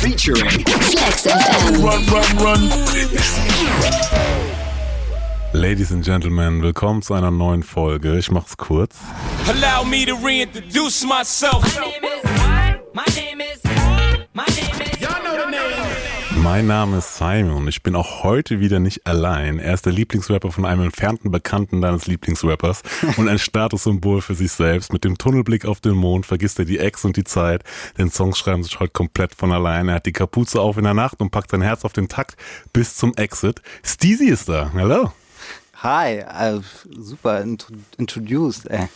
featuring Flex FM. Run, run, run. Ladies and Gentlemen, willkommen zu einer neuen Folge. Ich mach's kurz. Allow me to reintroduce myself. My name is, my name is, my name is. Mein Name ist Simon und ich bin auch heute wieder nicht allein. Er ist der Lieblingsrapper von einem entfernten Bekannten deines Lieblingsrappers und ein Statussymbol für sich selbst. Mit dem Tunnelblick auf den Mond vergisst er die Ex und die Zeit. Denn Songs schreiben sich heute komplett von allein. Er hat die Kapuze auf in der Nacht und packt sein Herz auf den Takt bis zum Exit. Steezy ist da. Hallo. Hi, uh, super introduced, ey.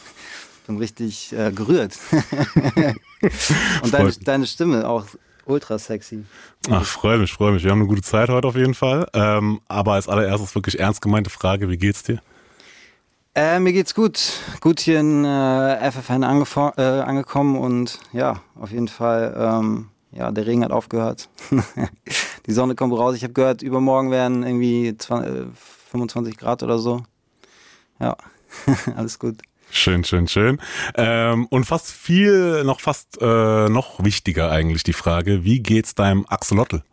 Bin richtig äh, gerührt. und deine, deine Stimme auch ultra sexy. Ach, freue mich, freue mich. Wir haben eine gute Zeit heute auf jeden Fall. Ähm, aber als allererstes wirklich ernst gemeinte Frage, wie geht's dir? Äh, mir geht's gut. Gut hier in äh, FFN äh, angekommen und ja, auf jeden Fall, ähm, ja, der Regen hat aufgehört. Die Sonne kommt raus. Ich habe gehört, übermorgen werden irgendwie 20, 25 Grad oder so. Ja, alles gut. Schön, schön, schön. Ähm, und fast viel, noch fast äh, noch wichtiger eigentlich die Frage, wie geht's deinem Axolotl?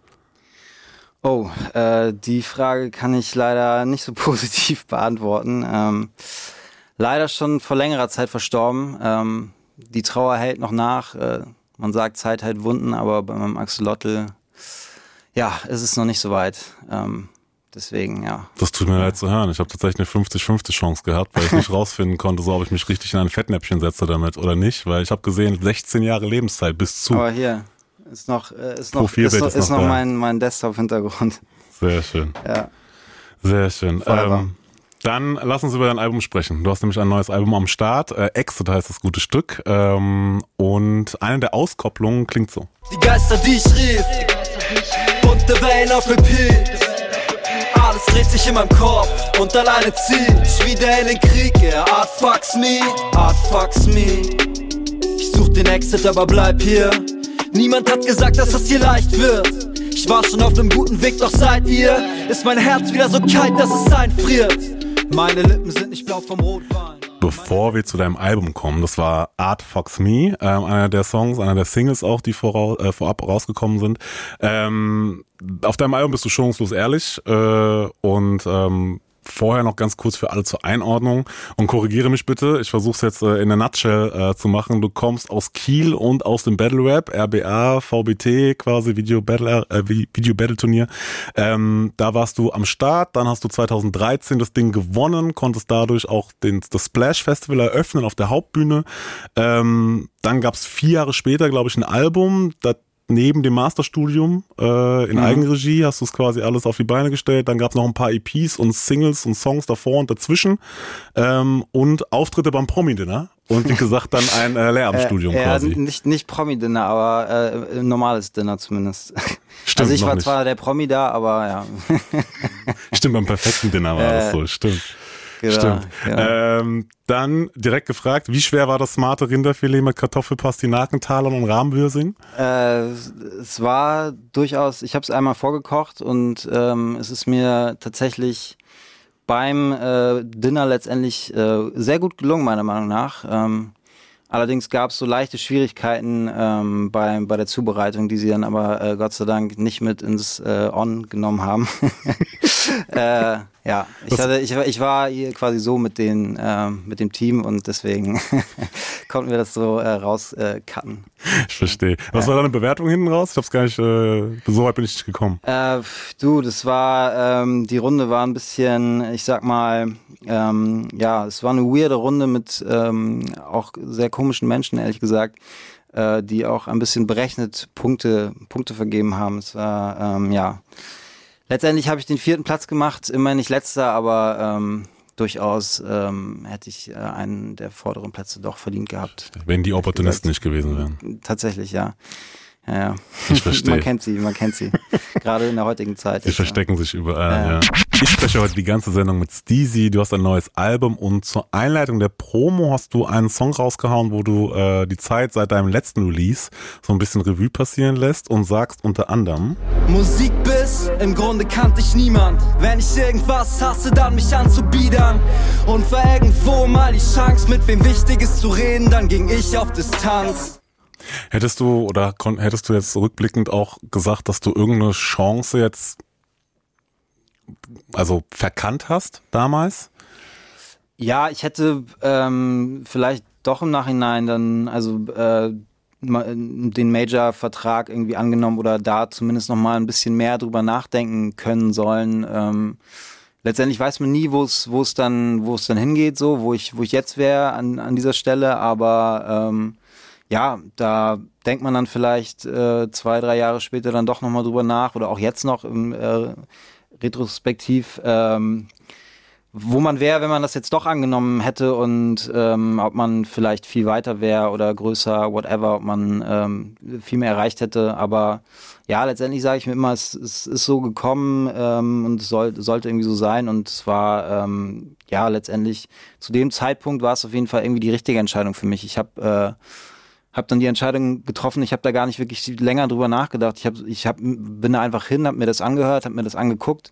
Oh, äh, die Frage kann ich leider nicht so positiv beantworten. Ähm, leider schon vor längerer Zeit verstorben. Ähm, die Trauer hält noch nach. Äh, man sagt, Zeit hält Wunden, aber bei meinem Axolotl, ja, ist es noch nicht so weit. Ähm, Deswegen, ja. Das tut mir leid zu hören. Ich habe tatsächlich eine 50-50 Chance gehabt, weil ich nicht rausfinden konnte, so ob ich mich richtig in ein Fettnäpfchen setze damit oder nicht, weil ich habe gesehen, 16 Jahre Lebenszeit bis zu. Aber hier ist noch, äh, ist noch, ist noch, ist noch, mein, mein Desktop-Hintergrund. Sehr schön. Ja. Sehr schön. Ähm, dann lass uns über dein Album sprechen. Du hast nämlich ein neues Album am Start. Äh, Exit heißt das gute Stück. Ähm, und eine der Auskopplungen klingt so. Die Geister, die ich rief, bunte Wellen auf Repeat. Sich in meinem Kopf und alleine zieh ich wieder in den Krieg. Yeah, Art fucks me, Art fucks me. Ich such den Exit, aber bleib hier. Niemand hat gesagt, dass das hier leicht wird. Ich war schon auf einem guten Weg, doch seit ihr ist mein Herz wieder so kalt, dass es einfriert. Meine Lippen sind nicht blau vom Rotwein bevor wir zu deinem Album kommen. Das war Art Fox Me, äh, einer der Songs, einer der Singles auch, die voraus, äh, vorab rausgekommen sind. Ähm, auf deinem Album bist du schonungslos ehrlich äh, und ähm, vorher noch ganz kurz für alle zur Einordnung und korrigiere mich bitte. Ich versuche es jetzt äh, in der Nutshell äh, zu machen. Du kommst aus Kiel und aus dem Battle Rap, RBA, VBT, quasi Video Battle, äh, Video Battle Turnier. Ähm, da warst du am Start. Dann hast du 2013 das Ding gewonnen, konntest dadurch auch den, das Splash Festival eröffnen auf der Hauptbühne. Ähm, dann gab es vier Jahre später, glaube ich, ein Album. Das neben dem Masterstudium äh, in mhm. Eigenregie hast du es quasi alles auf die Beine gestellt. Dann gab es noch ein paar EPs und Singles und Songs davor und dazwischen ähm, und Auftritte beim Promi-Dinner. Und wie gesagt, dann ein äh, Lehramtsstudium äh, quasi. Nicht, nicht Promi-Dinner, aber äh, ein normales Dinner zumindest. Stimmt, also ich war nicht. zwar der Promi da, aber ja. Stimmt, beim perfekten Dinner war das so, stimmt. Genau, Stimmt. Genau. Ähm, dann direkt gefragt, wie schwer war das smarte Rinderfilet mit Kartoffelpastinakentalern und Rahmwürsing? Äh, es war durchaus, ich habe es einmal vorgekocht und ähm, es ist mir tatsächlich beim äh, Dinner letztendlich äh, sehr gut gelungen, meiner Meinung nach. Ähm, allerdings gab es so leichte Schwierigkeiten ähm, bei, bei der Zubereitung, die sie dann aber äh, Gott sei Dank nicht mit ins äh, On genommen haben. ja, ich, hatte, ich, ich war hier quasi so mit, den, äh, mit dem Team und deswegen konnten wir das so äh, rauscutten. Äh, ich verstehe. Was war deine Bewertung hinten raus? Ich hab's gar nicht, äh, so weit bin ich nicht gekommen. Äh, du, das war, ähm, die Runde war ein bisschen, ich sag mal, ähm, ja, es war eine weirde Runde mit ähm, auch sehr komischen Menschen, ehrlich gesagt äh, die auch ein bisschen berechnet Punkte, Punkte vergeben haben. Es war, ähm, ja, Letztendlich habe ich den vierten Platz gemacht, immer nicht letzter, aber ähm, durchaus ähm, hätte ich äh, einen der vorderen Plätze doch verdient gehabt. Wenn die Opportunisten nicht gewesen wären. Tatsächlich, ja. Ja, ja. Ich verstehe. man kennt sie, man kennt sie. Gerade in der heutigen Zeit. Sie verstecken ja. sich überall, ja. ja. Ich spreche heute die ganze Sendung mit Steezy. Du hast ein neues Album und zur Einleitung der Promo hast du einen Song rausgehauen, wo du äh, die Zeit seit deinem letzten Release so ein bisschen Revue passieren lässt und sagst unter anderem Musik bis, im Grunde kannte ich niemand. Wenn ich irgendwas hasse, dann mich anzubiedern. Und für irgendwo mal die Chance, mit wem Wichtiges zu reden, dann ging ich auf Distanz. Hättest du oder hättest du jetzt rückblickend auch gesagt, dass du irgendeine Chance jetzt also verkannt hast damals? Ja, ich hätte ähm, vielleicht doch im Nachhinein dann, also äh, den Major-Vertrag irgendwie angenommen oder da zumindest noch mal ein bisschen mehr drüber nachdenken können sollen. Ähm, letztendlich weiß man nie, wo es wo es dann wo es dann hingeht, so wo ich wo ich jetzt wäre an an dieser Stelle, aber ähm, ja, da denkt man dann vielleicht äh, zwei drei Jahre später dann doch noch mal drüber nach oder auch jetzt noch im äh, retrospektiv. Ähm, wo man wäre, wenn man das jetzt doch angenommen hätte und ähm, ob man vielleicht viel weiter wäre oder größer, whatever, ob man ähm, viel mehr erreicht hätte. Aber ja, letztendlich sage ich mir immer, es, es ist so gekommen ähm, und es soll, sollte irgendwie so sein. Und es war, ähm, ja, letztendlich zu dem Zeitpunkt war es auf jeden Fall irgendwie die richtige Entscheidung für mich. Ich habe äh, habe dann die Entscheidung getroffen. Ich habe da gar nicht wirklich länger drüber nachgedacht. Ich, hab, ich hab, bin da einfach hin, habe mir das angehört, habe mir das angeguckt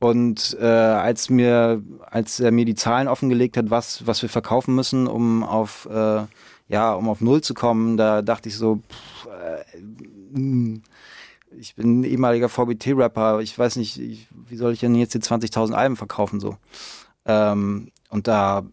und äh, als mir, als er mir die Zahlen offengelegt hat, was, was wir verkaufen müssen, um auf, äh, ja, um auf Null zu kommen, da dachte ich so, pff, äh, ich bin ein ehemaliger VBT-Rapper, ich weiß nicht, ich, wie soll ich denn jetzt die 20.000 Alben verkaufen so? Ähm, und da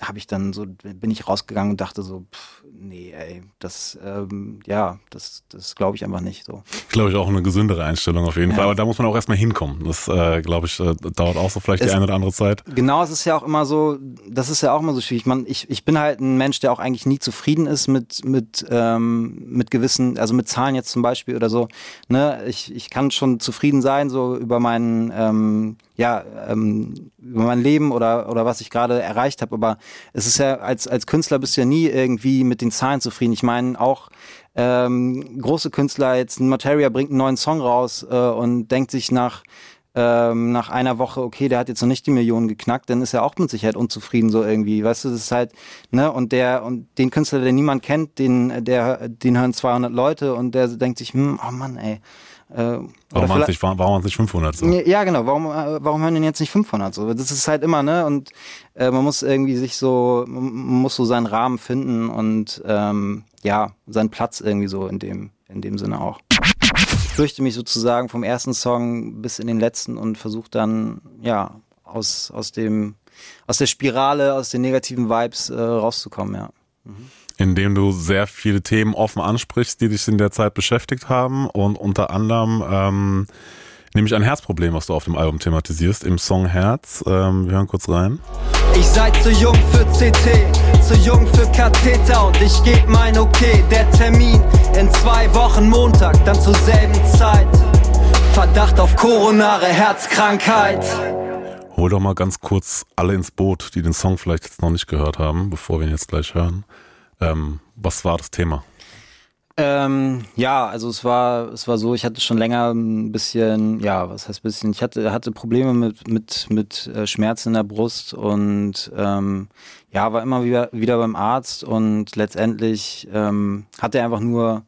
habe ich dann so, bin ich rausgegangen und dachte so, pff, nee, ey, das, ähm, ja, das, das glaube ich einfach nicht so. Glaube ich auch eine gesündere Einstellung auf jeden ja. Fall, aber da muss man auch erstmal hinkommen. Das, äh, glaube ich, äh, dauert auch so vielleicht es, die eine oder andere Zeit. Genau, es ist ja auch immer so, das ist ja auch immer so schwierig. Man, ich, ich bin halt ein Mensch, der auch eigentlich nie zufrieden ist mit, mit, ähm, mit gewissen, also mit Zahlen jetzt zum Beispiel oder so. Ne? Ich, ich kann schon zufrieden sein, so über meinen, ähm, ja, ähm, über mein Leben oder, oder was ich gerade erreicht habe. Aber es ist ja, als, als Künstler bist du ja nie irgendwie mit den Zahlen zufrieden. Ich meine, auch ähm, große Künstler, jetzt ein Materia bringt einen neuen Song raus äh, und denkt sich nach, ähm, nach einer Woche, okay, der hat jetzt noch nicht die Millionen geknackt, dann ist er auch mit Sicherheit unzufrieden so irgendwie. Weißt du, das ist halt, ne, und der, und den Künstler, der niemand kennt, den, der, den hören 200 Leute und der denkt sich, hm, oh Mann, ey, äh, warum waren es nicht, warum nicht 500 so? Ja, genau. Warum, äh, warum hören denn jetzt nicht 500 so? Das ist halt immer, ne? Und äh, man muss irgendwie sich so, man muss so seinen Rahmen finden und ähm, ja, seinen Platz irgendwie so in dem, in dem Sinne auch. Ich fürchte mich sozusagen vom ersten Song bis in den letzten und versuche dann, ja, aus, aus dem, aus der Spirale, aus den negativen Vibes äh, rauszukommen, ja. Mhm in dem du sehr viele Themen offen ansprichst, die dich in der Zeit beschäftigt haben und unter anderem ähm, nämlich ein Herzproblem, was du auf dem Album thematisierst, im Song Herz. Ähm, wir hören kurz rein. Ich sei zu jung für CT, zu jung für Katheter und ich geb mein Okay. Der Termin in zwei Wochen Montag, dann zur selben Zeit. Verdacht auf koronare Herzkrankheit. Hol doch mal ganz kurz alle ins Boot, die den Song vielleicht jetzt noch nicht gehört haben, bevor wir ihn jetzt gleich hören. Ähm, was war das Thema? Ähm, ja, also es war, es war so, ich hatte schon länger ein bisschen, ja, was heißt bisschen, ich hatte, hatte Probleme mit, mit, mit äh, Schmerzen in der Brust und ähm, ja, war immer wieder, wieder beim Arzt und letztendlich ähm, hat er einfach nur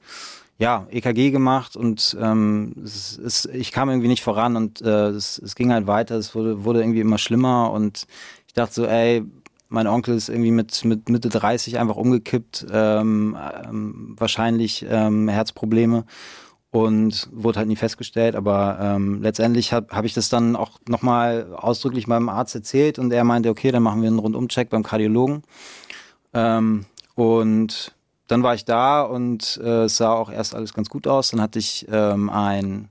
ja, EKG gemacht und ähm, es, es, ich kam irgendwie nicht voran und äh, es, es ging halt weiter, es wurde, wurde irgendwie immer schlimmer und ich dachte so, ey, mein Onkel ist irgendwie mit, mit Mitte 30 einfach umgekippt, ähm, ähm, wahrscheinlich ähm, Herzprobleme und wurde halt nie festgestellt. Aber ähm, letztendlich habe hab ich das dann auch nochmal ausdrücklich meinem Arzt erzählt und er meinte, okay, dann machen wir einen Rundumcheck beim Kardiologen. Ähm, und dann war ich da und äh, es sah auch erst alles ganz gut aus. Dann hatte ich ähm, ein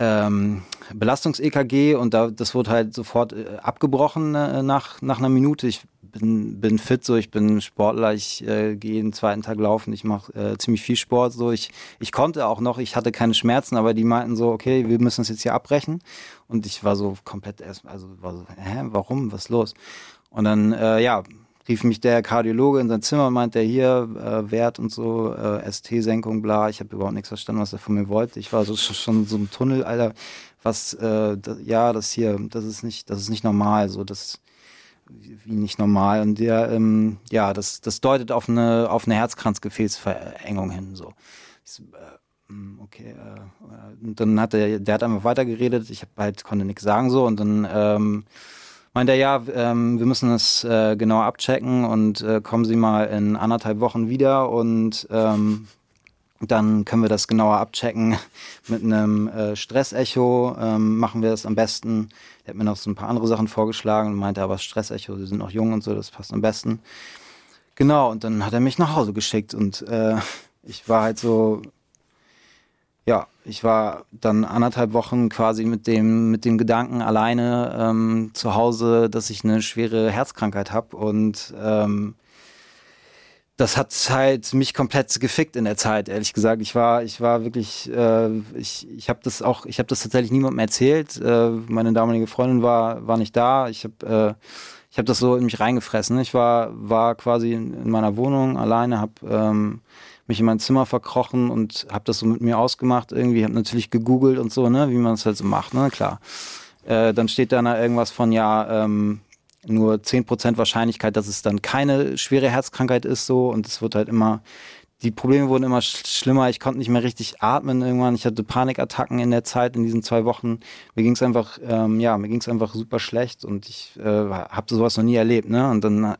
ähm, Belastungs-EKG und da, das wurde halt sofort äh, abgebrochen äh, nach, nach einer Minute. Ich bin, bin fit, so ich bin Sportler, ich äh, gehe jeden zweiten Tag laufen, ich mache äh, ziemlich viel Sport. So ich, ich konnte auch noch, ich hatte keine Schmerzen, aber die meinten so, okay, wir müssen es jetzt hier abbrechen. Und ich war so komplett erst, also war so, hä, warum? Was ist los? Und dann, äh, ja, rief mich der Kardiologe in sein Zimmer und meinte, hier, äh, Wert und so, äh, ST-Senkung, bla. Ich habe überhaupt nichts verstanden, was er von mir wollte. Ich war so schon so im Tunnel, Alter, was, äh, da, ja, das hier, das ist nicht, das ist nicht normal, so, das, wie nicht normal. Und der, ähm, ja, das, das deutet auf eine, auf eine Herzkranzgefäßverengung hin, so. Ich äh, hm, okay, äh, und dann hat er, der hat einfach weitergeredet, ich hab halt, konnte nichts sagen so und dann ähm, meint er, ja, ähm, wir müssen das äh, genauer abchecken und äh, kommen Sie mal in anderthalb Wochen wieder und ähm, dann können wir das genauer abchecken mit einem äh, Stressecho. Ähm, machen wir das am besten. Er hat mir noch so ein paar andere Sachen vorgeschlagen und meinte, aber Stressecho, Sie sind noch jung und so, das passt am besten. Genau, und dann hat er mich nach Hause geschickt und äh, ich war halt so, ja, ich war dann anderthalb Wochen quasi mit dem, mit dem Gedanken alleine ähm, zu Hause, dass ich eine schwere Herzkrankheit habe und ähm, das hat halt mich komplett gefickt in der Zeit, ehrlich gesagt. Ich war, ich war wirklich, äh, ich, ich habe das auch, ich habe das tatsächlich niemandem erzählt. Äh, meine damalige Freundin war, war nicht da. Ich habe, äh, ich das so in mich reingefressen. Ich war, war quasi in, meiner Wohnung alleine, habe ähm, mich in mein Zimmer verkrochen und habe das so mit mir ausgemacht. Irgendwie habe natürlich gegoogelt und so, ne, wie man es halt so macht, ne, klar. Äh, dann steht da irgendwas von ja. Ähm, nur 10% Wahrscheinlichkeit, dass es dann keine schwere Herzkrankheit ist so und es wird halt immer, die Probleme wurden immer schlimmer, ich konnte nicht mehr richtig atmen irgendwann, ich hatte Panikattacken in der Zeit, in diesen zwei Wochen, mir ging es einfach, ähm, ja, mir ging es einfach super schlecht und ich äh, habe sowas noch nie erlebt, ne, und dann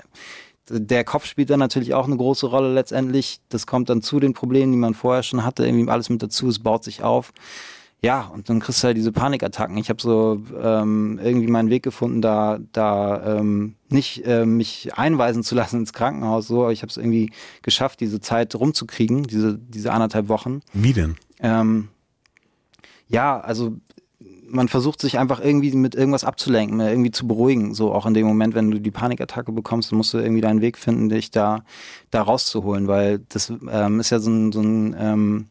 der Kopf spielt dann natürlich auch eine große Rolle letztendlich. Das kommt dann zu den Problemen, die man vorher schon hatte, irgendwie alles mit dazu, es baut sich auf ja, und dann kriegst du halt diese Panikattacken. Ich habe so ähm, irgendwie meinen Weg gefunden, da, da ähm, nicht äh, mich einweisen zu lassen ins Krankenhaus. So, aber ich habe es irgendwie geschafft, diese Zeit rumzukriegen, diese, diese anderthalb Wochen. Wie denn? Ähm, ja, also man versucht sich einfach irgendwie mit irgendwas abzulenken, irgendwie zu beruhigen. So auch in dem Moment, wenn du die Panikattacke bekommst, dann musst du irgendwie deinen Weg finden, dich da, da rauszuholen, weil das ähm, ist ja so ein, so ein ähm,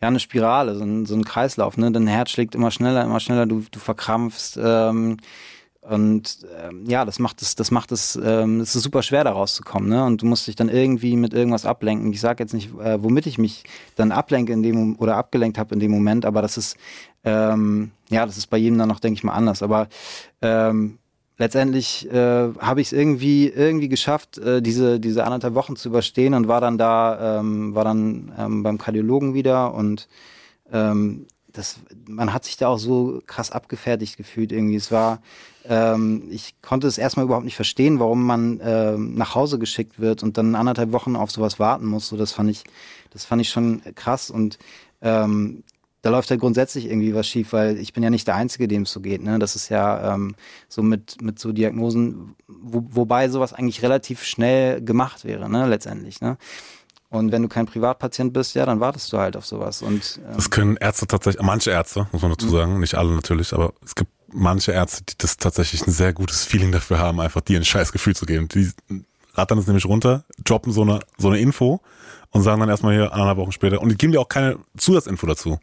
ja eine Spirale, so ein, so ein Kreislauf. Ne? Dein Herz schlägt immer schneller, immer schneller, du, du verkrampfst. Ähm, und ähm, ja, das macht es, das macht es, ähm, es ist super schwer da rauszukommen, ne? Und du musst dich dann irgendwie mit irgendwas ablenken. Ich sage jetzt nicht, äh, womit ich mich dann ablenke in dem oder abgelenkt habe in dem Moment, aber das ist ähm, ja, das ist bei jedem dann noch, denke ich mal, anders. Aber ähm, letztendlich äh, habe ich es irgendwie irgendwie geschafft, äh, diese diese anderthalb Wochen zu überstehen und war dann da, ähm, war dann ähm, beim Kardiologen wieder und ähm, das, man hat sich da auch so krass abgefertigt gefühlt irgendwie. Es war, ähm, ich konnte es erstmal überhaupt nicht verstehen, warum man äh, nach Hause geschickt wird und dann anderthalb Wochen auf sowas warten muss. So, das fand ich, das fand ich schon krass und ähm, da läuft ja grundsätzlich irgendwie was schief, weil ich bin ja nicht der Einzige, dem es so geht. Ne? Das ist ja ähm, so mit, mit so Diagnosen, wo, wobei sowas eigentlich relativ schnell gemacht wäre, ne, letztendlich. Ne? Und wenn du kein Privatpatient bist, ja, dann wartest du halt auf sowas. Und ähm, das können Ärzte tatsächlich, manche Ärzte, muss man dazu mhm. sagen, nicht alle natürlich, aber es gibt manche Ärzte, die das tatsächlich ein sehr gutes Feeling dafür haben, einfach dir ein scheiß Gefühl zu geben. Die rattern es nämlich runter, droppen so eine, so eine Info und sagen dann erstmal hier anderthalb Wochen später, und die geben dir auch keine Zusatzinfo dazu.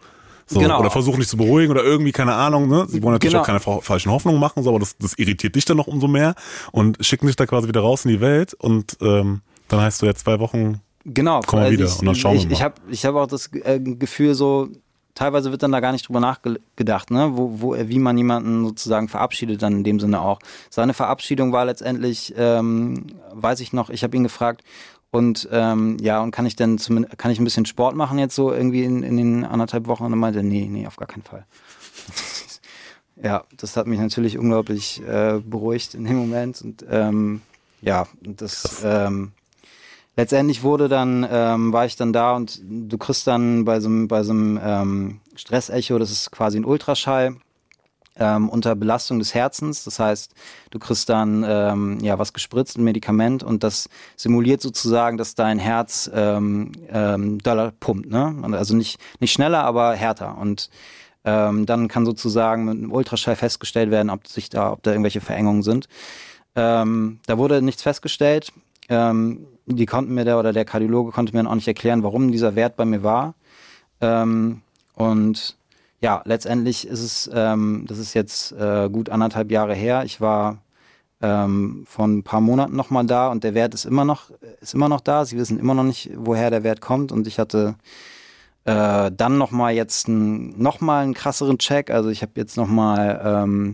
So, genau. Oder versuchen dich zu beruhigen oder irgendwie, keine Ahnung, ne? Sie wollen natürlich genau. auch keine falschen Hoffnungen machen, so, aber das, das irritiert dich dann noch umso mehr und schicken dich da quasi wieder raus in die Welt und ähm, dann heißt du ja zwei Wochen, genau, komm mal wieder ich, und dann schauen ich, wir mal. Ich habe ich hab auch das äh, Gefühl so, teilweise wird dann da gar nicht drüber nachgedacht, ne? wo, wo, wie man jemanden sozusagen verabschiedet, dann in dem Sinne auch. Seine Verabschiedung war letztendlich, ähm, weiß ich noch, ich habe ihn gefragt, und ähm, ja, und kann ich denn zumindest, kann ich ein bisschen Sport machen jetzt so irgendwie in, in den anderthalb Wochen? Und er meinte, nee, nee, auf gar keinen Fall. ja, das hat mich natürlich unglaublich äh, beruhigt in dem Moment. Und ähm, ja, das ähm, letztendlich wurde dann, ähm, war ich dann da und du kriegst dann bei so, bei so einem ähm, Stressecho, das ist quasi ein Ultraschall, ähm, unter Belastung des Herzens. Das heißt, du kriegst dann ähm, ja was gespritzt, ein Medikament und das simuliert sozusagen, dass dein Herz ähm, ähm, doller pumpt. Ne? Also nicht, nicht schneller, aber härter. Und ähm, dann kann sozusagen mit einem Ultraschall festgestellt werden, ob sich da, ob da irgendwelche Verengungen sind. Ähm, da wurde nichts festgestellt. Ähm, die konnten mir der oder der Kardiologe konnte mir auch nicht erklären, warum dieser Wert bei mir war. Ähm, und ja, letztendlich ist es, ähm, das ist jetzt äh, gut anderthalb Jahre her. Ich war ähm, vor ein paar Monaten nochmal da und der Wert ist immer noch, ist immer noch da. Sie wissen immer noch nicht, woher der Wert kommt und ich hatte äh, dann nochmal jetzt ein, nochmal einen krasseren Check. Also ich habe jetzt nochmal ähm,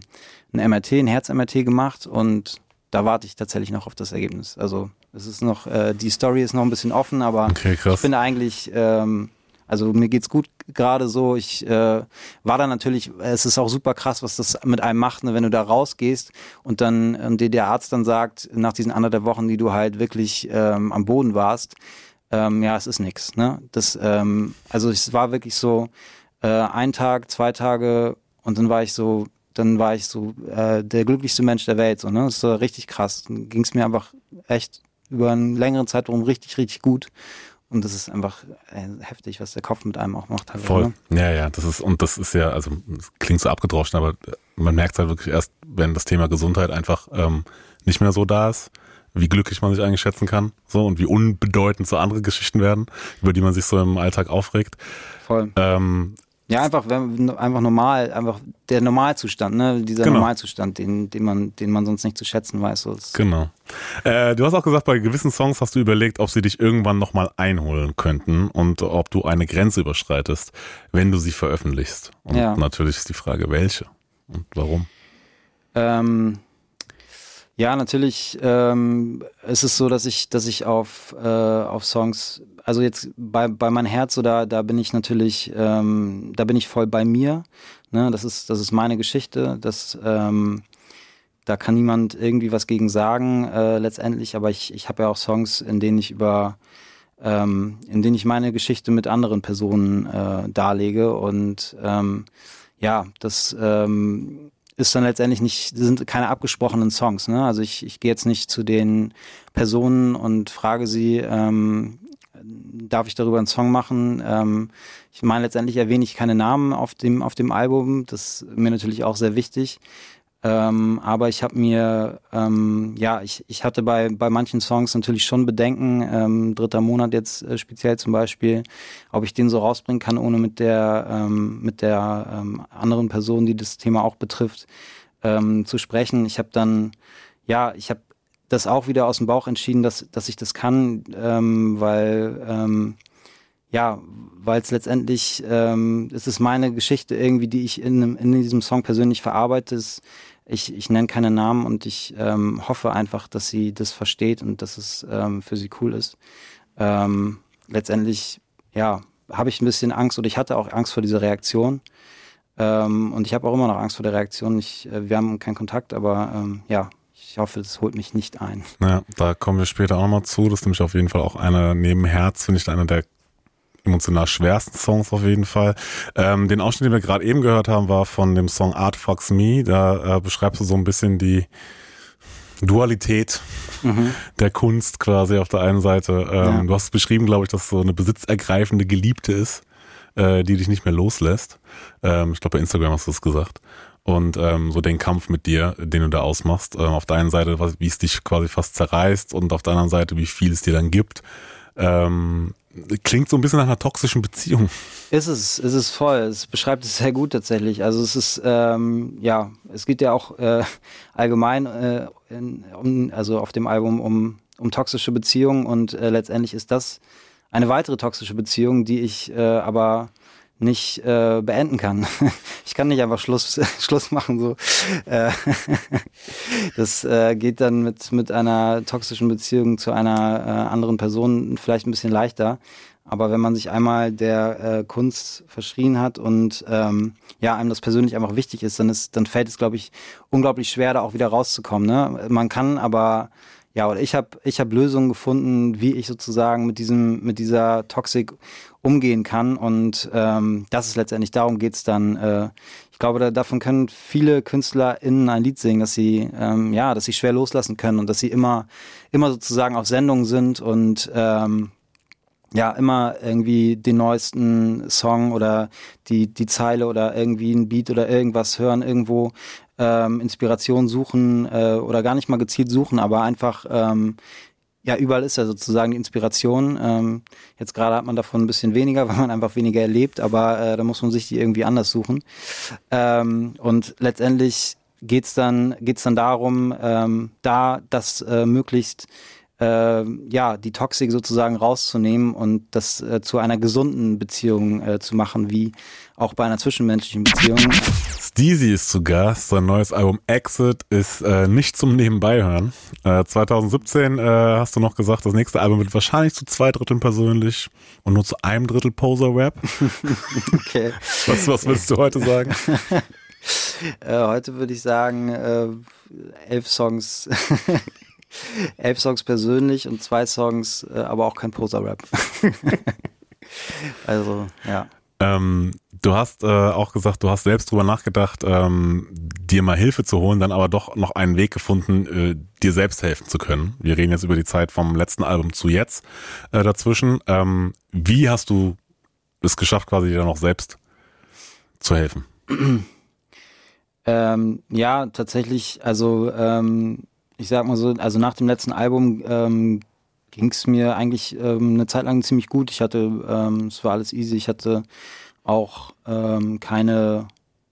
ein MRT, ein Herz-MRT gemacht und da warte ich tatsächlich noch auf das Ergebnis. Also es ist noch, äh, die Story ist noch ein bisschen offen, aber okay, ich bin eigentlich ähm, Also mir geht's gut gerade so. Ich äh, war da natürlich, es ist auch super krass, was das mit einem macht, ne, wenn du da rausgehst und dann ähm, dir der Arzt dann sagt, nach diesen anderthalb Wochen, die du halt wirklich ähm, am Boden warst, ähm, ja, es ist nix. Ne? Das, ähm, also es war wirklich so äh, ein Tag, zwei Tage und dann war ich so, dann war ich so äh, der glücklichste Mensch der Welt. So, ne? Das war richtig krass. Dann ging es mir einfach echt über einen längeren Zeitraum richtig, richtig gut. Und das ist einfach äh, heftig, was der Kopf mit einem auch macht. Halt, Voll. Ne? Ja, ja, das ist, und das ist ja, also es klingt so abgedroschen, aber man merkt halt wirklich erst, wenn das Thema Gesundheit einfach ähm, nicht mehr so da ist, wie glücklich man sich eigentlich schätzen kann, so und wie unbedeutend so andere Geschichten werden, über die man sich so im Alltag aufregt. Voll. Ähm, Ja, einfach, einfach normal, einfach der Normalzustand, ne? Dieser Genau. Normalzustand, den, den man, den man sonst nicht zu schätzen weiß. So, Genau. Äh, du hast auch gesagt, bei gewissen Songs hast du überlegt, ob sie dich irgendwann nochmal einholen könnten und ob du eine Grenze überschreitest, wenn du sie veröffentlichst. Und Ja. natürlich ist die Frage, welche und warum. Ähm, ja, natürlich ähm, ist es so, dass ich, dass ich auf, äh, auf Songs, also jetzt bei, bei mein Herz, so da, da bin ich natürlich, ähm, da bin ich voll bei mir. Ne? Das ist, das ist meine Geschichte. Das, ähm, da kann niemand irgendwie was gegen sagen, äh, letztendlich, aber ich, ich habe ja auch Songs, in denen ich über ähm, in denen ich meine Geschichte mit anderen Personen äh, darlege und ähm, ja, das ähm, ist dann letztendlich nicht, sind keine abgesprochenen Songs. Ne? Also ich, ich gehe jetzt nicht zu den Personen und frage sie, ähm, darf ich darüber einen Song machen? Ähm, ich meine, letztendlich erwähne ich keine Namen auf dem, auf dem Album. Das ist mir natürlich auch sehr wichtig. Ähm, aber ich habe mir, ähm, ja, ich, ich hatte bei, bei manchen Songs natürlich schon Bedenken, ähm, dritter Monat jetzt äh, speziell zum Beispiel, ob ich den so rausbringen kann, ohne mit der, ähm, mit der ähm, anderen Person, die das Thema auch betrifft, ähm, zu sprechen. Ich habe dann, ja, ich habe das auch wieder aus dem Bauch entschieden, dass, dass ich das kann, ähm, weil ähm, ja, weil es letztendlich, ähm, es ist meine Geschichte irgendwie, die ich in, in diesem Song persönlich verarbeite. Ich, ich nenne keine Namen und ich ähm, hoffe einfach, dass sie das versteht und dass es ähm, für sie cool ist. Ähm, letztendlich, ja, habe ich ein bisschen Angst oder ich hatte auch Angst vor dieser Reaktion. Ähm, und ich habe auch immer noch Angst vor der Reaktion. Ich, äh, wir haben keinen Kontakt, aber ähm, ja, ich hoffe, das holt mich nicht ein. Ja, da kommen wir später auch nochmal zu. Das ist nämlich auf jeden Fall auch einer neben Herz, finde ich, einer der emotional schwersten Songs auf jeden Fall. Ähm, den Ausschnitt, den wir gerade eben gehört haben, war von dem Song Art Fucks Me. Da äh, beschreibst du so ein bisschen die Dualität der Kunst quasi auf der einen Seite. Ähm, Ja. Du hast es beschrieben, glaube ich, dass es so eine besitzergreifende Geliebte ist, äh, die dich nicht mehr loslässt. Ähm, ich glaube, bei Instagram hast du es gesagt. Und ähm, so den Kampf mit dir, den du da ausmachst. Ähm, auf der einen Seite, wie es dich quasi fast zerreißt und auf der anderen Seite, wie viel es dir dann gibt. Ähm, klingt so ein bisschen nach einer toxischen Beziehung. Ist es, ist es voll. Es beschreibt es sehr gut tatsächlich. Also es ist, ähm, ja, es geht ja auch äh, allgemein, äh, in, um, also auf dem Album um, um toxische Beziehungen und äh, letztendlich ist das eine weitere toxische Beziehung, die ich äh, aber nicht äh, beenden kann. Ich kann nicht einfach Schluss, Schluss machen. So. Äh, das äh, geht dann mit, mit einer toxischen Beziehung zu einer äh, anderen Person vielleicht ein bisschen leichter. Aber wenn man sich einmal der äh, Kunst verschrien hat und ähm, ja, einem das persönlich einfach wichtig ist, dann ist, dann fällt es, glaube ich, unglaublich schwer, da auch wieder rauszukommen. Ne? Man kann aber ja, oder ich habe ich hab Lösungen gefunden, wie ich sozusagen mit diesem, mit dieser Toxik umgehen kann. Und ähm, das ist letztendlich, darum geht's dann. Äh, ich glaube, da, davon können viele KünstlerInnen ein Lied singen, dass sie, ähm, ja, dass sie schwer loslassen können und dass sie immer, immer sozusagen auf Sendung sind und ähm, ja, immer irgendwie den neuesten Song oder die, die Zeile oder irgendwie ein Beat oder irgendwas hören, irgendwo ähm, Inspiration suchen äh, oder gar nicht mal gezielt suchen, aber einfach, ähm, ja, überall ist ja sozusagen die Inspiration. Ähm, jetzt gerade hat man davon ein bisschen weniger, weil man einfach weniger erlebt, aber äh, da muss man sich die irgendwie anders suchen. Ähm, und letztendlich geht's dann, geht's dann darum, ähm, da das äh, möglichst äh, ja, die Toxik sozusagen rauszunehmen und das äh, zu einer gesunden Beziehung äh, zu machen, wie auch bei einer zwischenmenschlichen Beziehung. Steezy ist zu Gast. Sein neues Album Exit ist äh, nicht zum Nebenbeihören. Äh, 2017 äh, hast du noch gesagt, das nächste Album wird wahrscheinlich zu zwei Dritteln persönlich und nur zu einem Drittel Poser-Rap. okay. Was, was willst du heute sagen? äh, heute würde ich sagen, äh, elf Songs. elf Songs persönlich und zwei Songs, äh, aber auch kein Poser-Rap. also, ja. Ähm, du hast äh, auch gesagt, du hast selbst drüber nachgedacht, ähm, dir mal Hilfe zu holen, dann aber doch noch einen Weg gefunden, äh, dir selbst helfen zu können. Wir reden jetzt über die Zeit vom letzten Album zu jetzt äh, dazwischen. Ähm, wie hast du es geschafft, quasi dir noch selbst zu helfen? Ähm, ja, tatsächlich, also ähm, ich sag mal so, also nach dem letzten Album ähm, ging es mir eigentlich ähm, eine Zeit lang ziemlich gut. Ich hatte, ähm, es war alles easy, ich hatte auch ähm, keine,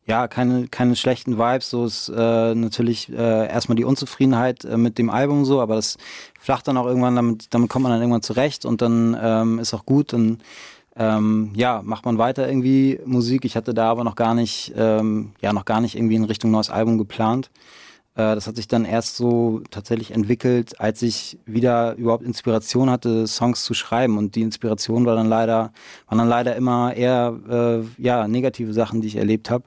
ja, keine, keine schlechten Vibes. So ist äh, natürlich äh, erstmal die Unzufriedenheit äh, mit dem Album so, aber das flacht dann auch irgendwann, damit, damit kommt man dann irgendwann zurecht und dann ähm, ist auch gut. Dann ähm, ja, macht man weiter irgendwie Musik. Ich hatte da aber noch gar nicht, ähm, ja, noch gar nicht irgendwie in Richtung neues Album geplant. Äh, das hat sich dann erst so tatsächlich entwickelt, als ich wieder überhaupt Inspiration hatte, Songs zu schreiben. Und die Inspiration war dann leider, waren dann leider immer eher äh, ja, negative Sachen, die ich erlebt habe.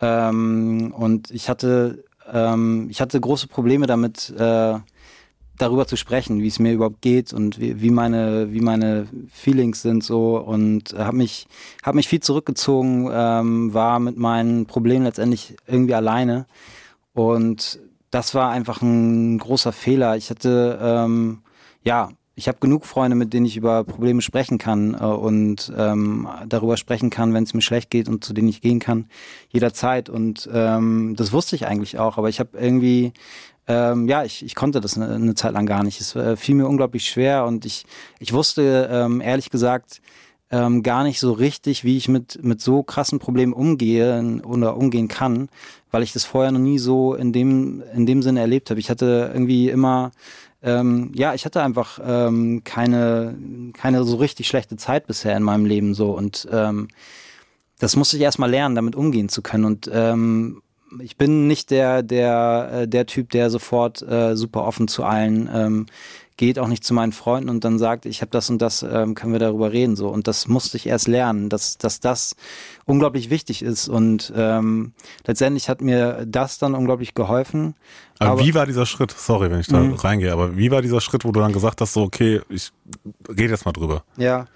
Ähm, und ich hatte, ähm, ich hatte große Probleme damit, äh, darüber zu sprechen, wie es mir überhaupt geht und wie, wie meine wie meine Feelings sind so und habe mich habe mich viel zurückgezogen, ähm, war mit meinen Problemen letztendlich irgendwie alleine und das war einfach ein großer Fehler. Ich hatte, ähm, ja, ich habe genug Freunde, mit denen ich über Probleme sprechen kann äh, und ähm, darüber sprechen kann, wenn es mir schlecht geht und zu denen ich gehen kann, jederzeit. Und ähm, das wusste ich eigentlich auch, aber ich habe irgendwie, ähm, ja, ich, ich konnte das eine, eine Zeit lang gar nicht. Es äh, fiel mir unglaublich schwer und ich, ich wusste ähm, ehrlich gesagt, ähm, gar nicht so richtig, wie ich mit, mit so krassen Problemen umgehe oder umgehen kann, weil ich das vorher noch nie so in dem, in dem Sinne erlebt habe. Ich hatte irgendwie immer, ähm, ja, ich hatte einfach ähm, keine, keine so richtig schlechte Zeit bisher in meinem Leben so und ähm, das musste ich erstmal lernen, damit umgehen zu können und ähm, ich bin nicht der der äh, der Typ, der sofort äh, super offen zu allen ähm, geht auch nicht zu meinen Freunden und dann sagt, ich habe das und das, ähm, können wir darüber reden so. Und das musste ich erst lernen, dass, dass das unglaublich wichtig ist. Und ähm, letztendlich hat mir das dann unglaublich geholfen. Aber, aber wie war dieser Schritt? Sorry, wenn ich da mh. reingehe, aber wie war dieser Schritt, wo du dann gesagt hast, so okay, ich rede jetzt mal drüber? Ja.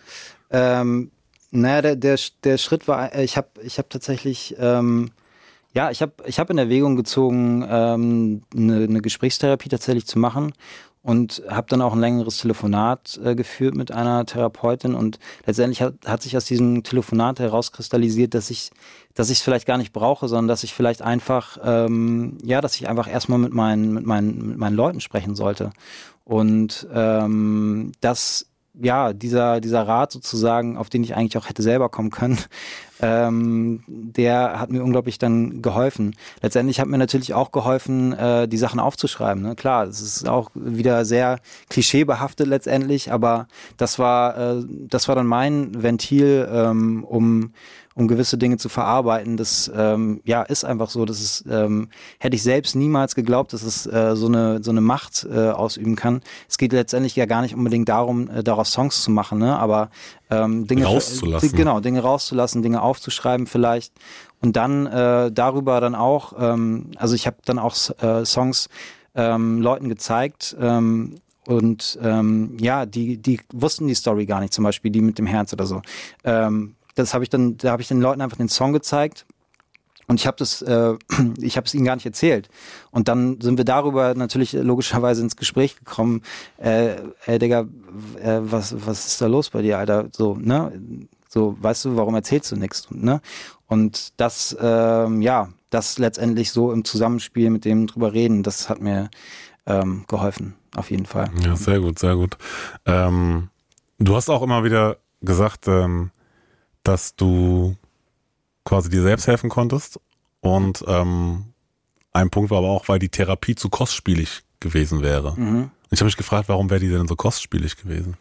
Ähm, naja, der, der, der Schritt war, äh, ich habe ich hab tatsächlich ähm, ja, ich habe ich hab in Erwägung gezogen, ähm, eine, eine Gesprächstherapie tatsächlich zu machen und habe dann auch ein längeres Telefonat äh, geführt mit einer Therapeutin und letztendlich hat, hat sich aus diesem Telefonat herauskristallisiert, dass ich dass ich es vielleicht gar nicht brauche, sondern dass ich vielleicht einfach ähm, ja, dass ich einfach erstmal mit meinen mit meinen mit meinen Leuten sprechen sollte. Und ähm, das ja, dieser, dieser Rat sozusagen, auf den ich eigentlich auch hätte selber kommen können, ähm, der hat mir unglaublich dann geholfen. Letztendlich hat mir natürlich auch geholfen, äh, die Sachen aufzuschreiben. Ne? Klar, es ist auch wieder sehr klischeebehaftet letztendlich, aber das war, äh, das war dann mein Ventil, ähm, um um gewisse Dinge zu verarbeiten. Das ähm, ja ist einfach so. Das ist ähm, hätte ich selbst niemals geglaubt, dass es äh, so eine so eine Macht äh, ausüben kann. Es geht letztendlich ja gar nicht unbedingt darum, äh, daraus Songs zu machen, ne? Aber ähm, Dinge rauszulassen. Äh, genau, Dinge rauszulassen, Dinge aufzuschreiben vielleicht und dann äh, darüber dann auch. Ähm, also ich habe dann auch äh, Songs ähm, Leuten gezeigt. Ähm, und ähm, ja, die, die wussten die Story gar nicht, zum Beispiel die mit dem Herz oder so. Ähm, das habe ich dann, da habe ich den Leuten einfach den Song gezeigt und ich habe das, äh, ich habe es ihnen gar nicht erzählt. Und dann sind wir darüber natürlich logischerweise ins Gespräch gekommen. Äh, ey, Digga, äh, was, was ist da los bei dir, Alter? So, ne? So, weißt du, warum erzählst du nichts? Ne? Und das, ähm, ja, das letztendlich so im Zusammenspiel mit dem drüber reden, das hat mir ähm, geholfen, auf jeden Fall. Ja, sehr gut, sehr gut. Ähm, du hast auch immer wieder gesagt, ähm, dass du quasi dir selbst helfen konntest. Und ähm, ein Punkt war aber auch, weil die Therapie zu kostspielig gewesen wäre. Mhm. Ich habe mich gefragt, warum wäre die denn so kostspielig gewesen?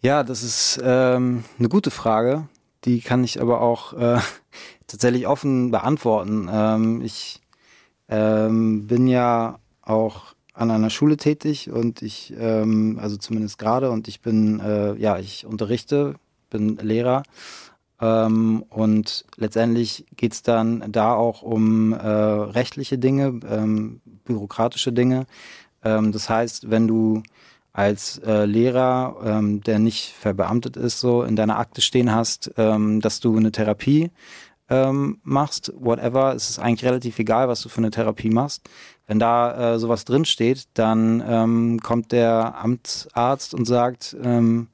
Ja, das ist ähm, eine gute Frage. Die kann ich aber auch äh, tatsächlich offen beantworten. Ähm, ich ähm, bin ja auch an einer Schule tätig und ich, ähm, also zumindest gerade, und ich bin, äh, ja, ich unterrichte, bin Lehrer. Ähm, und letztendlich geht's dann da auch um äh, rechtliche Dinge, ähm, bürokratische Dinge. Ähm, das heißt, wenn du als äh, Lehrer, ähm, der nicht verbeamtet ist, so in deiner Akte stehen hast, ähm, dass du eine Therapie ähm, machst, whatever, es ist eigentlich relativ egal, was du für eine Therapie machst. Wenn da äh, sowas drin steht, dann kommt der Amtsarzt und sagt, ähm,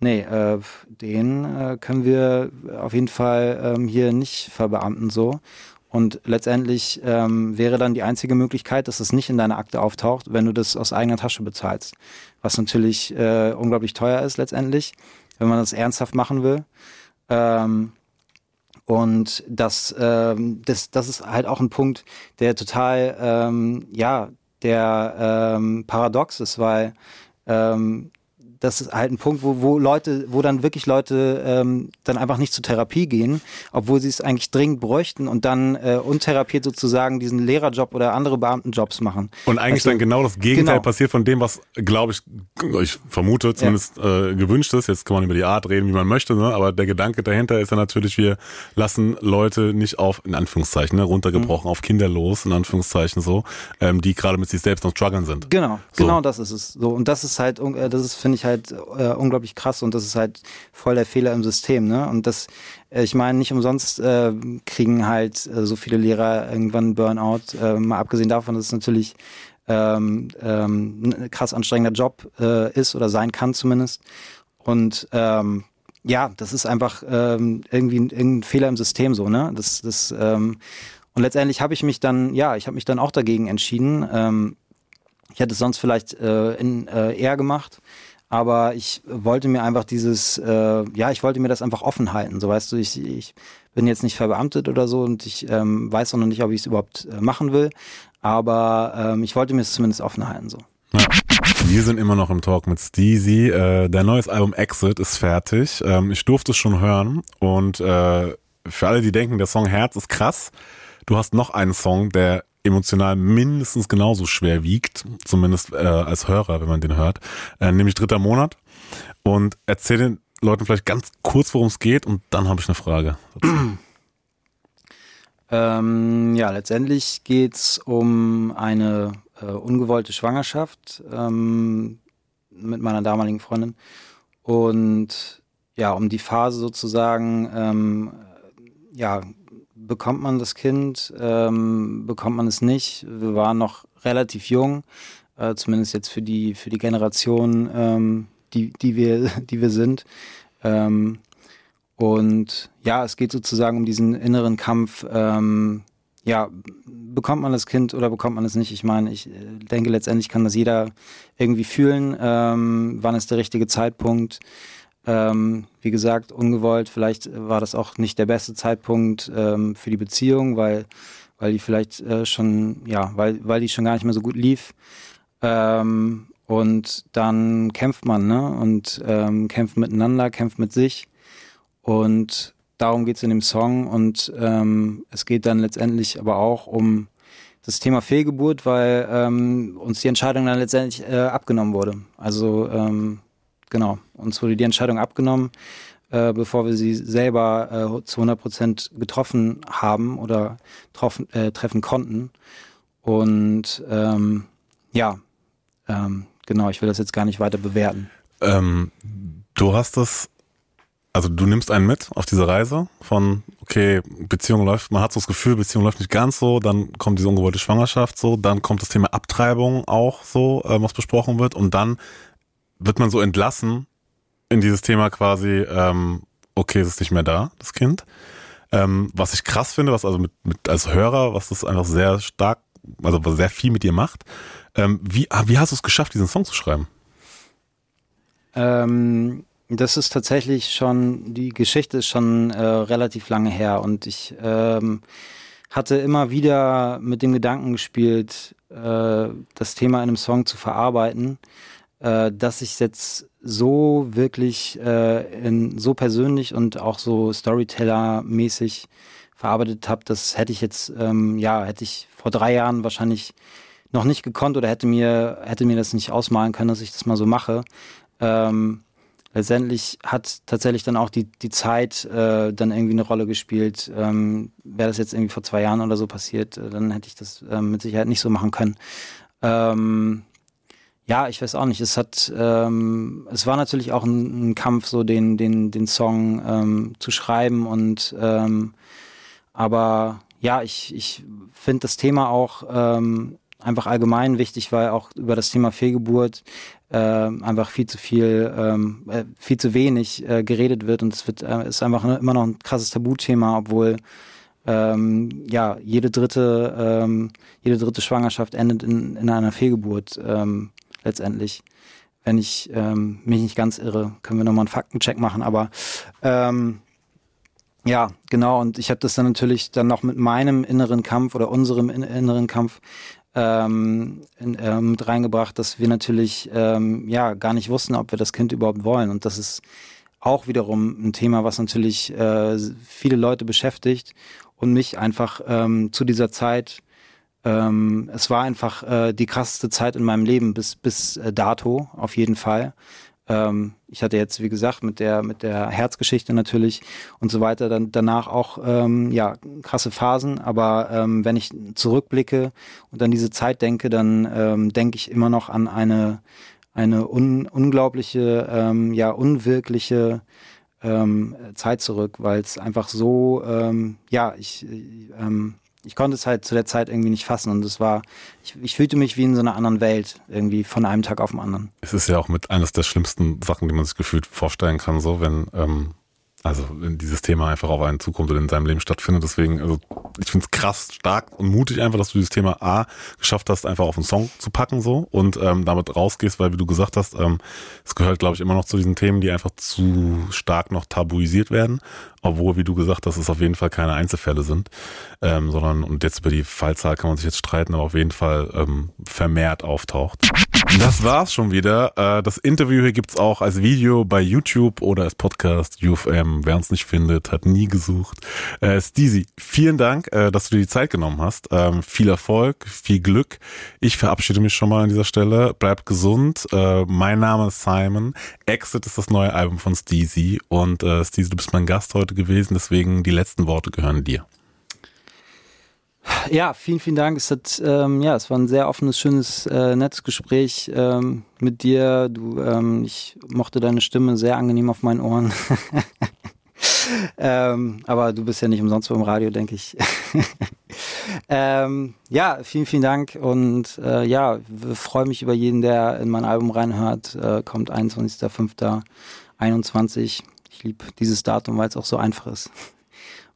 nee, äh, den äh, können wir auf jeden Fall ähm, hier nicht verbeamten so. Und letztendlich ähm, wäre dann die einzige Möglichkeit, dass es nicht in deiner Akte auftaucht, wenn du das aus eigener Tasche bezahlst. Was natürlich äh, unglaublich teuer ist letztendlich, wenn man das ernsthaft machen will. Ähm, und das, ähm, das, das ist halt auch ein Punkt, der total, ähm, ja, der ähm, paradox ist, weil ähm, das ist halt ein Punkt, wo, wo Leute, wo dann wirklich Leute ähm, dann einfach nicht zur Therapie gehen, obwohl sie es eigentlich dringend bräuchten und dann äh, untherapiert sozusagen diesen Lehrerjob oder andere Beamtenjobs machen. Und eigentlich Also, dann genau das Gegenteil genau. passiert von dem, was, glaube ich, ich vermute zumindest äh, gewünscht ist. Jetzt kann man über die Art reden, wie man möchte, ne? aber der Gedanke dahinter ist ja natürlich, wir lassen Leute nicht auf, in Anführungszeichen, ne, runtergebrochen, Mhm. auf Kinder los, in Anführungszeichen so, ähm, die gerade mit sich selbst noch strugglen sind. Genau, So. genau das ist es. So und das ist halt, äh, das ist finde ich halt äh, unglaublich krass und das ist halt voll der Fehler im System, ne? Und das, äh, ich meine, nicht umsonst äh, kriegen halt äh, so viele Lehrer irgendwann Burnout. Äh, mal abgesehen davon, dass es natürlich ähm, ähm, ein krass anstrengender Job äh, ist oder sein kann zumindest. Und ähm, ja, das ist einfach ähm, irgendwie ein, irgendein Fehler im System so, ne? Das, das ähm, und letztendlich habe ich mich dann, ja, ich habe mich dann auch dagegen entschieden. Ähm, ich hätte es sonst vielleicht äh, in, äh, eher gemacht, aber ich wollte mir einfach dieses, äh, ja, ich wollte mir das einfach offen halten. So weißt du, ich, ich bin jetzt nicht verbeamtet oder so und ich ähm, weiß auch noch nicht, ob ich es überhaupt äh, machen will, aber ähm, ich wollte mir es zumindest offen halten. So. Ja. Wir sind immer noch im Talk mit Steezy. Äh, dein neues Album Exit ist fertig. Ähm, ich durfte es schon hören und äh, für alle, die denken, der Song Herz ist krass, du hast noch einen Song, der emotional mindestens genauso schwer wiegt, zumindest äh, als Hörer, wenn man den hört, äh, nämlich dritter Monat. Und erzähl den Leuten vielleicht ganz kurz, worum es geht und dann habe ich eine Frage. Ähm, ja, letztendlich geht's um eine äh, ungewollte Schwangerschaft ähm, mit meiner damaligen Freundin und ja, um die Phase sozusagen, ähm, ja, bekommt man das Kind, ähm, bekommt man es nicht. Wir waren noch relativ jung, äh, zumindest jetzt für die für die Generation, ähm, die die wir die wir sind. Ähm, und ja, es geht sozusagen um diesen inneren Kampf. Ähm, ja, bekommt man das Kind oder bekommt man es nicht? Ich meine, ich äh, denke, letztendlich kann das jeder irgendwie fühlen. Ähm, wann ist der richtige Zeitpunkt? Ähm, wie gesagt, ungewollt. Vielleicht war das auch nicht der beste Zeitpunkt ähm, für die Beziehung, weil, weil die vielleicht äh, schon, ja, weil, weil die schon gar nicht mehr so gut lief. Ähm, und dann kämpft man, ne? Und ähm, kämpft miteinander, kämpft mit sich. Und darum geht's in dem Song. Und ähm, es geht dann letztendlich aber auch um das Thema Fehlgeburt, weil ähm, uns die Entscheidung dann letztendlich äh, abgenommen wurde. Also genau, uns wurde die Entscheidung abgenommen, äh, bevor wir sie selber äh, zu 100 Prozent getroffen haben oder troffen, äh, treffen konnten. Und ähm, ja, ähm, genau, ich will das jetzt gar nicht weiter bewerten. Ähm, du hast das, also du nimmst einen mit auf diese Reise von, okay, Beziehung läuft, man hat so das Gefühl, Beziehung läuft nicht ganz so, dann kommt diese ungewollte Schwangerschaft so, dann kommt das Thema Abtreibung auch so, ähm, was besprochen wird und dann wird man so entlassen in dieses Thema quasi, ähm, okay, es ist nicht mehr da, das Kind. Ähm, was ich krass finde, was also mit, mit als Hörer, was das einfach sehr stark, also was sehr viel mit dir macht. Ähm, wie, ah, wie hast du es geschafft, diesen Song zu schreiben? Ähm, das ist tatsächlich schon, die Geschichte ist schon äh, relativ lange her und ich ähm, hatte immer wieder mit dem Gedanken gespielt, äh, das Thema in einem Song zu verarbeiten, äh, dass ich es jetzt so wirklich äh, in, so persönlich und auch so Storyteller-mäßig verarbeitet habe, das hätte ich jetzt, ähm, ja, hätte ich vor drei Jahren wahrscheinlich noch nicht gekonnt oder hätte mir, hätte mir das nicht ausmalen können, dass ich das mal so mache. Ähm, letztendlich hat tatsächlich dann auch die, die Zeit äh, dann irgendwie eine Rolle gespielt. Ähm, Wäre das jetzt irgendwie vor zwei Jahren oder so passiert, äh, dann hätte ich das äh, mit Sicherheit nicht so machen können. Ähm, ja, ich weiß auch nicht. Es hat, ähm, es war natürlich auch ein, ein, Kampf, so den, den, den Song ähm, zu schreiben und ähm, aber ja, ich, ich finde das Thema auch ähm, einfach allgemein wichtig, weil auch über das Thema Fehlgeburt äh, einfach viel zu viel, ähm, äh, viel zu wenig äh, geredet wird und es wird äh, ist einfach immer noch ein krasses Tabuthema, obwohl ähm, ja jede dritte ähm, jede dritte Schwangerschaft endet in, in einer Fehlgeburt ähm, letztendlich. Wenn ich ähm, mich nicht ganz irre, können wir nochmal einen Faktencheck machen, aber ähm, ja, genau. Und ich habe das dann natürlich dann noch mit meinem inneren Kampf oder unserem inneren Kampf ähm, in, äh, mit reingebracht, dass wir natürlich ähm, ja gar nicht wussten, ob wir das Kind überhaupt wollen. Und das ist auch wiederum ein Thema, was natürlich äh, viele Leute beschäftigt und mich einfach ähm, zu dieser Zeit ähm, es war einfach äh, die krasseste Zeit in meinem Leben bis bis äh, dato auf jeden Fall. Ähm, ich hatte jetzt, wie gesagt, mit der, mit der Herzgeschichte natürlich und so weiter, dann danach auch ähm, ja, krasse Phasen. Aber ähm, wenn ich zurückblicke und an diese Zeit denke, dann ähm, denke ich immer noch an eine, eine un unglaubliche, ähm, ja, unwirkliche ähm, Zeit zurück, weil es einfach so, ähm, ja, ich ähm, ich konnte es halt zu der Zeit irgendwie nicht fassen und es war, ich, ich, fühlte mich wie in so einer anderen Welt, irgendwie von einem Tag auf den anderen. Es ist ja auch mit eines der schlimmsten Sachen, die man sich gefühlt vorstellen kann, so wenn ähm, also wenn dieses Thema einfach auf einen zukommt oder in seinem Leben stattfindet. Deswegen, also ich finde es krass stark und mutig einfach, dass du dieses Thema A geschafft hast, einfach auf einen Song zu packen so und ähm, damit rausgehst, weil wie du gesagt hast, ähm, es gehört, glaube ich, immer noch zu diesen Themen, die einfach zu stark noch tabuisiert werden. Obwohl, wie du gesagt hast, es auf jeden Fall keine Einzelfälle sind, ähm, sondern, und jetzt über die Fallzahl kann man sich jetzt streiten, aber auf jeden Fall ähm, vermehrt auftaucht. Das war's schon wieder. Äh, das Interview hier gibt's auch als Video bei YouTube oder als Podcast UFM. Wer uns nicht findet, hat nie gesucht. Äh, Steezy, vielen Dank, äh, dass du dir die Zeit genommen hast. Ähm, viel Erfolg, viel Glück. Ich verabschiede mich schon mal an dieser Stelle. Bleibt gesund. Mein Name ist Simon. Exit ist das neue Album von Steezy. Und Steezy, du bist mein Gast heute gewesen, deswegen die letzten Worte gehören dir. Ja, vielen, vielen Dank. Es hat, ähm, ja, es war ein sehr offenes, schönes, äh, nettes Gespräch ähm, mit dir. Du, ähm, ich mochte deine Stimme sehr angenehm auf meinen Ohren. ähm, aber du bist ja nicht umsonst beim Radio, denke ich. ähm, ja, vielen, vielen Dank und äh, ja, freue mich über jeden, der in mein Album reinhört. Äh, kommt 21.05.21. Ich liebe dieses Datum, weil es auch so einfach ist.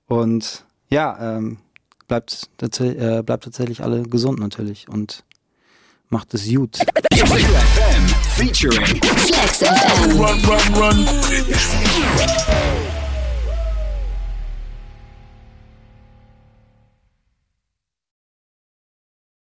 Und ja, ähm, bleibt, äh, bleibt tatsächlich alle gesund natürlich und macht es gut. featuring Flex FM. Run, run, run.